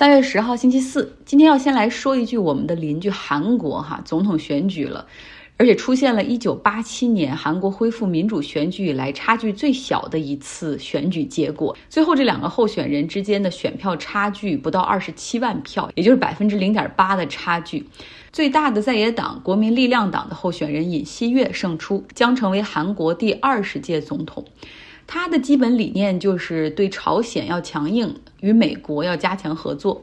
三月十号星期四，今天要先来说一句我们的邻居韩国哈总统选举了。而且出现了1987年韩国恢复民主选举以来差距最小的一次选举结果。最后这两个候选人之间的选票差距不到27万票，也就是百分之零点八的差距。最大的在野党国民力量党的候选人尹锡悦胜出，将成为韩国第二十届总统。他的基本理念就是对朝鲜要强硬，与美国要加强合作。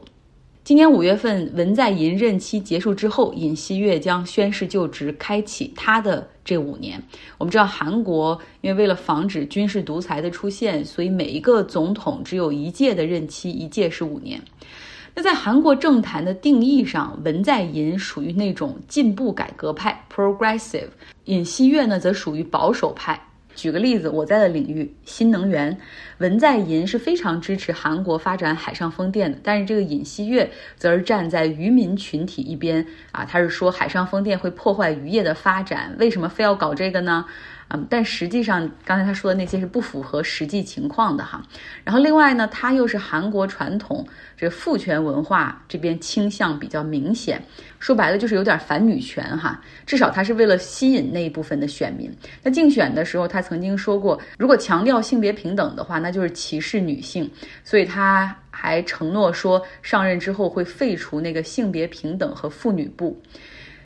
今年五月份，文在寅任期结束之后，尹锡悦将宣誓就职，开启他的这五年。我们知道，韩国因为为了防止军事独裁的出现，所以每一个总统只有一届的任期，一届是五年。那在韩国政坛的定义上，文在寅属于那种进步改革派 （progressive），尹锡悦呢则属于保守派。举个例子，我在的领域新能源，文在寅是非常支持韩国发展海上风电的，但是这个尹锡悦则是站在渔民群体一边啊，他是说海上风电会破坏渔业的发展，为什么非要搞这个呢？嗯，但实际上，刚才他说的那些是不符合实际情况的哈。然后另外呢，他又是韩国传统这父权文化这边倾向比较明显，说白了就是有点反女权哈。至少他是为了吸引那一部分的选民。那竞选的时候，他曾经说过，如果强调性别平等的话，那就是歧视女性。所以他还承诺说，上任之后会废除那个性别平等和妇女部。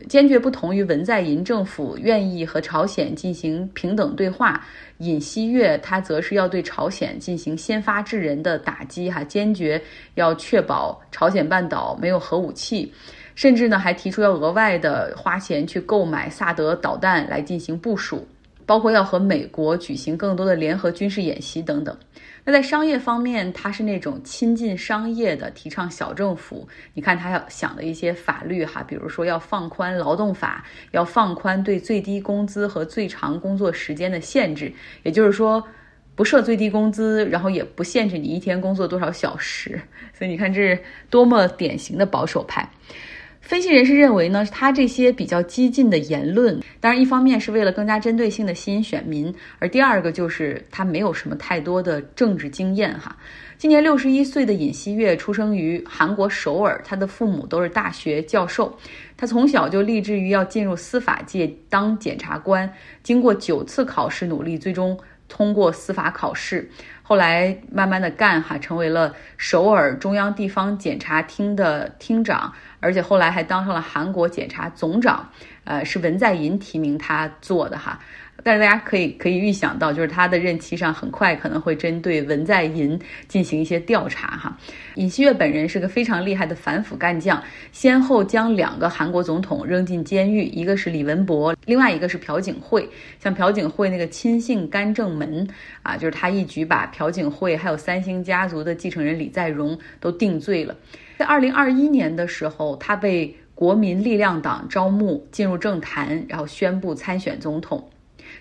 坚决不同于文在寅政府愿意和朝鲜进行平等对话，尹锡悦他则是要对朝鲜进行先发制人的打击，哈，坚决要确保朝鲜半岛没有核武器，甚至呢还提出要额外的花钱去购买萨德导弹来进行部署，包括要和美国举行更多的联合军事演习等等。那在商业方面，他是那种亲近商业的，提倡小政府。你看他要想的一些法律哈，比如说要放宽劳动法，要放宽对最低工资和最长工作时间的限制，也就是说不设最低工资，然后也不限制你一天工作多少小时。所以你看这是多么典型的保守派。分析人士认为呢，他这些比较激进的言论，当然一方面是为了更加针对性的吸引选民，而第二个就是他没有什么太多的政治经验哈。今年六十一岁的尹锡悦出生于韩国首尔，他的父母都是大学教授，他从小就立志于要进入司法界当检察官，经过九次考试努力，最终通过司法考试。后来慢慢的干哈，成为了首尔中央地方检察厅的厅长，而且后来还当上了韩国检察总长，呃，是文在寅提名他做的哈。但是大家可以可以预想到，就是他的任期上很快可能会针对文在寅进行一些调查哈。尹锡悦本人是个非常厉害的反腐干将，先后将两个韩国总统扔进监狱，一个是李文博，另外一个是朴槿惠。像朴槿惠那个亲信干政门啊，就是他一举把朴槿惠还有三星家族的继承人李在镕都定罪了。在二零二一年的时候，他被国民力量党招募进入政坛，然后宣布参选总统。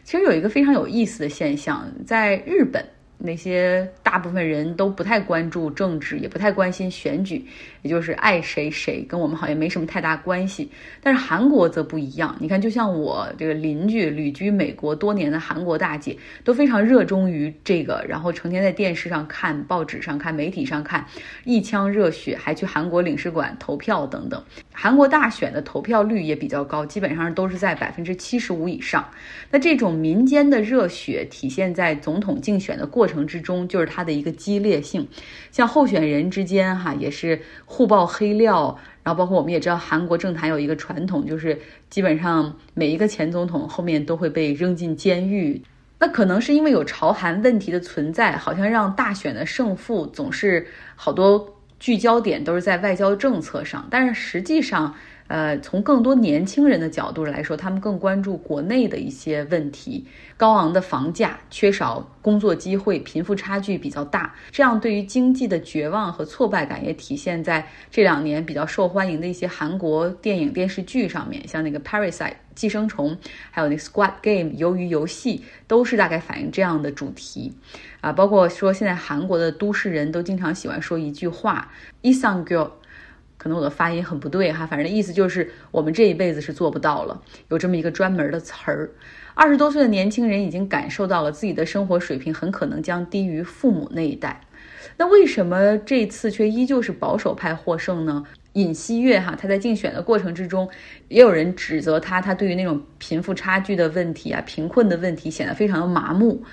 其实有一个非常有意思的现象，在日本。那些大部分人都不太关注政治，也不太关心选举，也就是爱谁谁，跟我们好像没什么太大关系。但是韩国则不一样，你看，就像我这个邻居旅居美国多年的韩国大姐，都非常热衷于这个，然后成天在电视上看、报纸上看、媒体上看，一腔热血，还去韩国领事馆投票等等。韩国大选的投票率也比较高，基本上都是在百分之七十五以上。那这种民间的热血体现在总统竞选的过程。程之中，就是它的一个激烈性，像候选人之间哈，也是互爆黑料，然后包括我们也知道，韩国政坛有一个传统，就是基本上每一个前总统后面都会被扔进监狱。那可能是因为有朝韩问题的存在，好像让大选的胜负总是好多聚焦点都是在外交政策上，但是实际上。呃，从更多年轻人的角度来说，他们更关注国内的一些问题，高昂的房价、缺少工作机会、贫富差距比较大，这样对于经济的绝望和挫败感也体现在这两年比较受欢迎的一些韩国电影电视剧上面，像那个《Parasite》寄生虫，还有那《Squad Game》鱿鱼游戏，都是大概反映这样的主题，啊，包括说现在韩国的都市人都经常喜欢说一句话，이상 girl。可能我的发音很不对哈，反正意思就是我们这一辈子是做不到了。有这么一个专门的词儿，二十多岁的年轻人已经感受到了自己的生活水平很可能将低于父母那一代。那为什么这次却依旧是保守派获胜呢？尹锡悦哈，他在竞选的过程之中，也有人指责他，他对于那种贫富差距的问题啊、贫困的问题显得非常的麻木。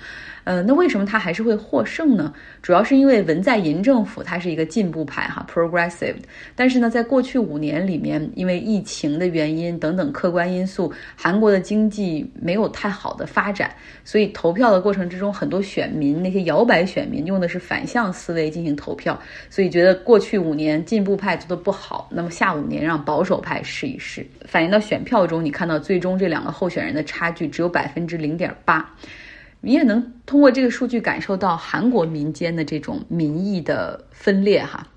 呃，那为什么他还是会获胜呢？主要是因为文在寅政府它是一个进步派哈，progressive。但是呢，在过去五年里面，因为疫情的原因等等客观因素，韩国的经济没有太好的发展，所以投票的过程之中，很多选民那些摇摆选民用的是反向思维进行投票，所以觉得过去五年进步派做的不好，那么下五年让保守派试一试。反映到选票中，你看到最终这两个候选人的差距只有百分之零点八。你也能通过这个数据感受到韩国民间的这种民意的分裂哈。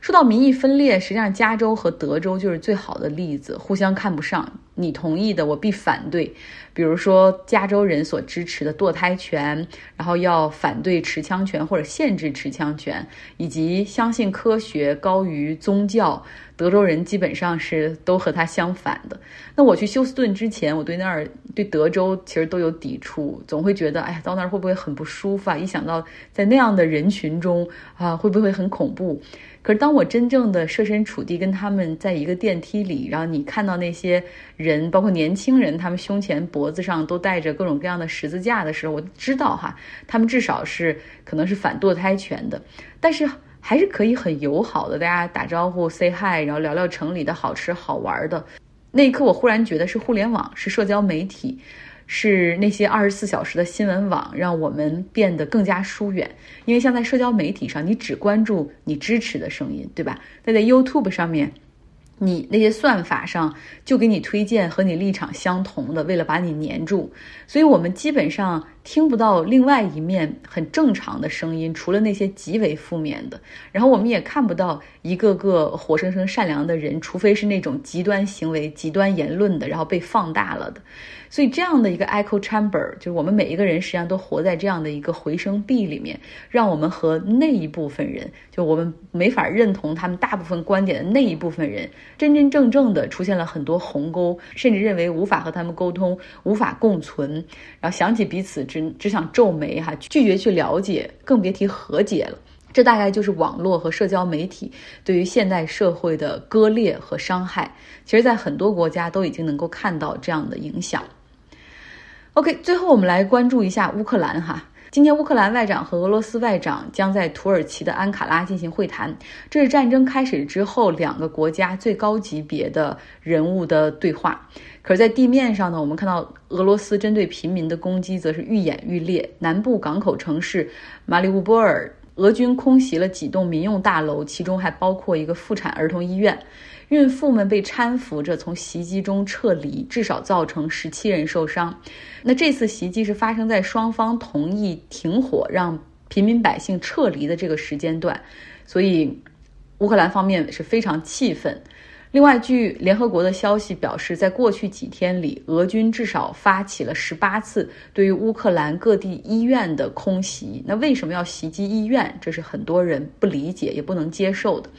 说到民意分裂，实际上加州和德州就是最好的例子，互相看不上。你同意的，我必反对。比如说，加州人所支持的堕胎权，然后要反对持枪权或者限制持枪权，以及相信科学高于宗教，德州人基本上是都和他相反的。那我去休斯顿之前，我对那儿对德州其实都有抵触，总会觉得，哎呀，到那儿会不会很不舒服啊？一想到在那样的人群中啊，会不会很恐怖？可是当我真正的设身处地跟他们在一个电梯里，然后你看到那些，人包括年轻人，他们胸前、脖子上都带着各种各样的十字架的时候，我知道哈，他们至少是可能是反堕胎权的，但是还是可以很友好的，大家打招呼、say hi，然后聊聊城里的好吃好玩的。那一刻，我忽然觉得是互联网，是社交媒体。是那些二十四小时的新闻网让我们变得更加疏远，因为像在社交媒体上，你只关注你支持的声音，对吧？那在 YouTube 上面。你那些算法上就给你推荐和你立场相同的，为了把你黏住，所以我们基本上听不到另外一面很正常的声音，除了那些极为负面的。然后我们也看不到一个个活生生善良的人，除非是那种极端行为、极端言论的，然后被放大了的。所以这样的一个 echo chamber，就是我们每一个人实际上都活在这样的一个回声壁里面，让我们和那一部分人，就我们没法认同他们大部分观点的那一部分人。真真正正的出现了很多鸿沟，甚至认为无法和他们沟通，无法共存，然后想起彼此只只想皱眉哈，拒绝去了解，更别提和解了。这大概就是网络和社交媒体对于现代社会的割裂和伤害。其实，在很多国家都已经能够看到这样的影响。OK，最后我们来关注一下乌克兰哈。今天，乌克兰外长和俄罗斯外长将在土耳其的安卡拉进行会谈，这是战争开始之后两个国家最高级别的人物的对话。可是，在地面上呢，我们看到俄罗斯针对平民的攻击则是愈演愈烈。南部港口城市马里乌波尔，俄军空袭了几栋民用大楼，其中还包括一个妇产儿童医院。孕妇们被搀扶着从袭击中撤离，至少造成十七人受伤。那这次袭击是发生在双方同意停火、让平民百姓撤离的这个时间段，所以乌克兰方面是非常气愤。另外，据联合国的消息表示，在过去几天里，俄军至少发起了十八次对于乌克兰各地医院的空袭。那为什么要袭击医院？这是很多人不理解也不能接受的。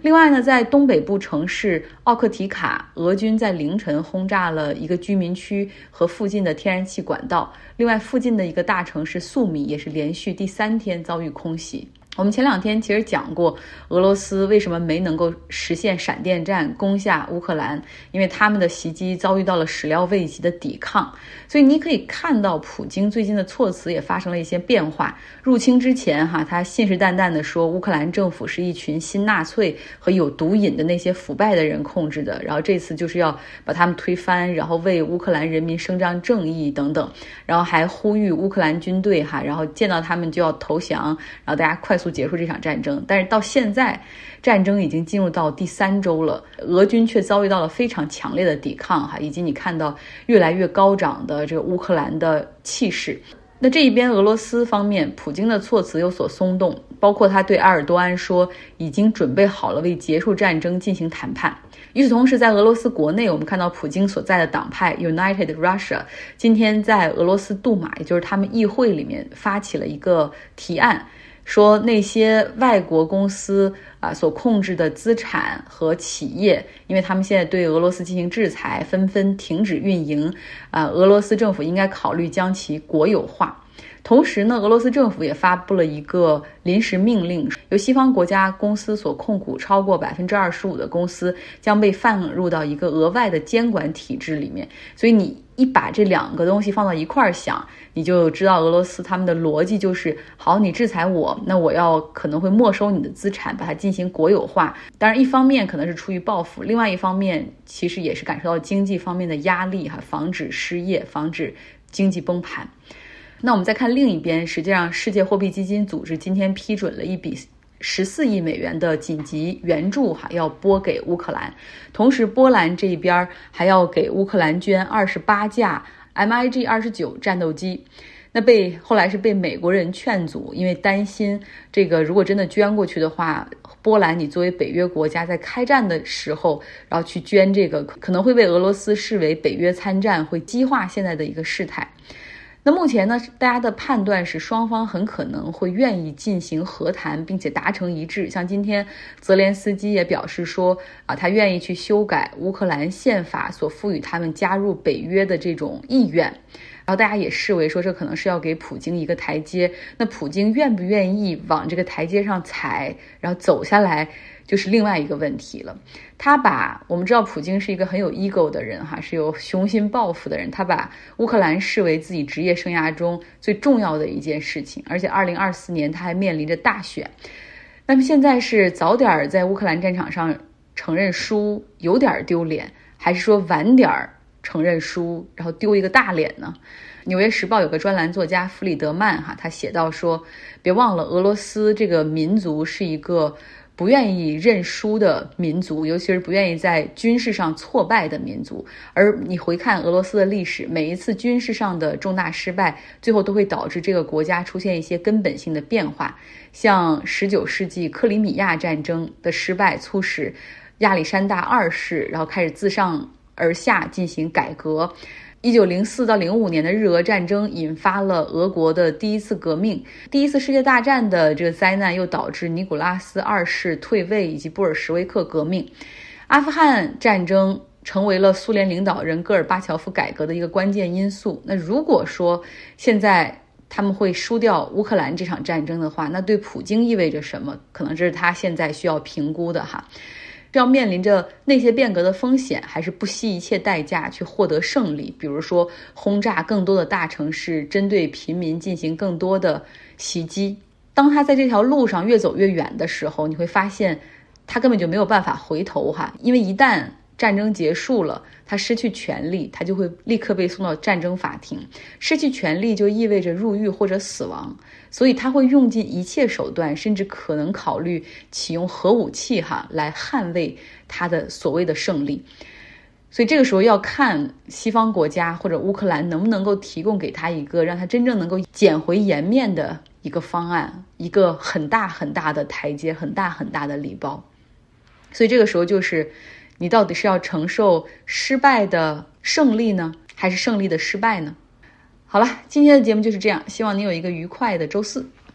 另外呢，在东北部城市奥克提卡，俄军在凌晨轰炸了一个居民区和附近的天然气管道。另外，附近的一个大城市苏米也是连续第三天遭遇空袭。我们前两天其实讲过，俄罗斯为什么没能够实现闪电战攻下乌克兰，因为他们的袭击遭遇到了始料未及的抵抗。所以你可以看到，普京最近的措辞也发生了一些变化。入侵之前，哈，他信誓旦旦地说乌克兰政府是一群新纳粹和有毒瘾的那些腐败的人控制的，然后这次就是要把他们推翻，然后为乌克兰人民伸张正义等等，然后还呼吁乌克兰军队哈，然后见到他们就要投降，然后大家快速。结束这场战争，但是到现在，战争已经进入到第三周了，俄军却遭遇到了非常强烈的抵抗，哈，以及你看到越来越高涨的这个乌克兰的气势。那这一边，俄罗斯方面，普京的措辞有所松动，包括他对埃尔多安说，已经准备好了为结束战争进行谈判。与此同时，在俄罗斯国内，我们看到普京所在的党派 United Russia 今天在俄罗斯杜马，也就是他们议会里面发起了一个提案。说那些外国公司啊所控制的资产和企业，因为他们现在对俄罗斯进行制裁，纷纷停止运营，啊，俄罗斯政府应该考虑将其国有化。同时呢，俄罗斯政府也发布了一个临时命令，由西方国家公司所控股超过百分之二十五的公司将被放入到一个额外的监管体制里面。所以你一把这两个东西放到一块儿想，你就知道俄罗斯他们的逻辑就是：好，你制裁我，那我要可能会没收你的资产，把它进行国有化。当然，一方面可能是出于报复，另外一方面其实也是感受到经济方面的压力哈，防止失业，防止经济崩盘。那我们再看另一边，实际上世界货币基金组织今天批准了一笔十四亿美元的紧急援助，哈，要拨给乌克兰。同时，波兰这边还要给乌克兰捐二十八架 MiG 二十九战斗机。那被后来是被美国人劝阻，因为担心这个如果真的捐过去的话，波兰你作为北约国家在开战的时候，然后去捐这个，可能会被俄罗斯视为北约参战，会激化现在的一个事态。那目前呢，大家的判断是双方很可能会愿意进行和谈，并且达成一致。像今天泽连斯基也表示说，啊，他愿意去修改乌克兰宪法所赋予他们加入北约的这种意愿。然后大家也视为说，这可能是要给普京一个台阶。那普京愿不愿意往这个台阶上踩，然后走下来？就是另外一个问题了。他把我们知道，普京是一个很有 ego 的人，哈，是有雄心抱负的人。他把乌克兰视为自己职业生涯中最重要的一件事情，而且二零二四年他还面临着大选。那么现在是早点在乌克兰战场上承认输有点丢脸，还是说晚点承认输然后丢一个大脸呢？《纽约时报》有个专栏作家弗里德曼，哈，他写到说：“别忘了，俄罗斯这个民族是一个。”不愿意认输的民族，尤其是不愿意在军事上挫败的民族。而你回看俄罗斯的历史，每一次军事上的重大失败，最后都会导致这个国家出现一些根本性的变化。像十九世纪克里米亚战争的失败，促使亚历山大二世然后开始自上而下进行改革。一九零四到零五年的日俄战争引发了俄国的第一次革命，第一次世界大战的这个灾难又导致尼古拉斯二世退位以及布尔什维克革命，阿富汗战争成为了苏联领导人戈尔巴乔夫改革的一个关键因素。那如果说现在他们会输掉乌克兰这场战争的话，那对普京意味着什么？可能这是他现在需要评估的哈。是要面临着那些变革的风险，还是不惜一切代价去获得胜利？比如说轰炸更多的大城市，针对平民进行更多的袭击。当他在这条路上越走越远的时候，你会发现他根本就没有办法回头哈，因为一旦。战争结束了，他失去权利，他就会立刻被送到战争法庭。失去权利就意味着入狱或者死亡，所以他会用尽一切手段，甚至可能考虑启用核武器哈来捍卫他的所谓的胜利。所以这个时候要看西方国家或者乌克兰能不能够提供给他一个让他真正能够捡回颜面的一个方案，一个很大很大的台阶，很大很大的礼包。所以这个时候就是。你到底是要承受失败的胜利呢，还是胜利的失败呢？好了，今天的节目就是这样，希望你有一个愉快的周四。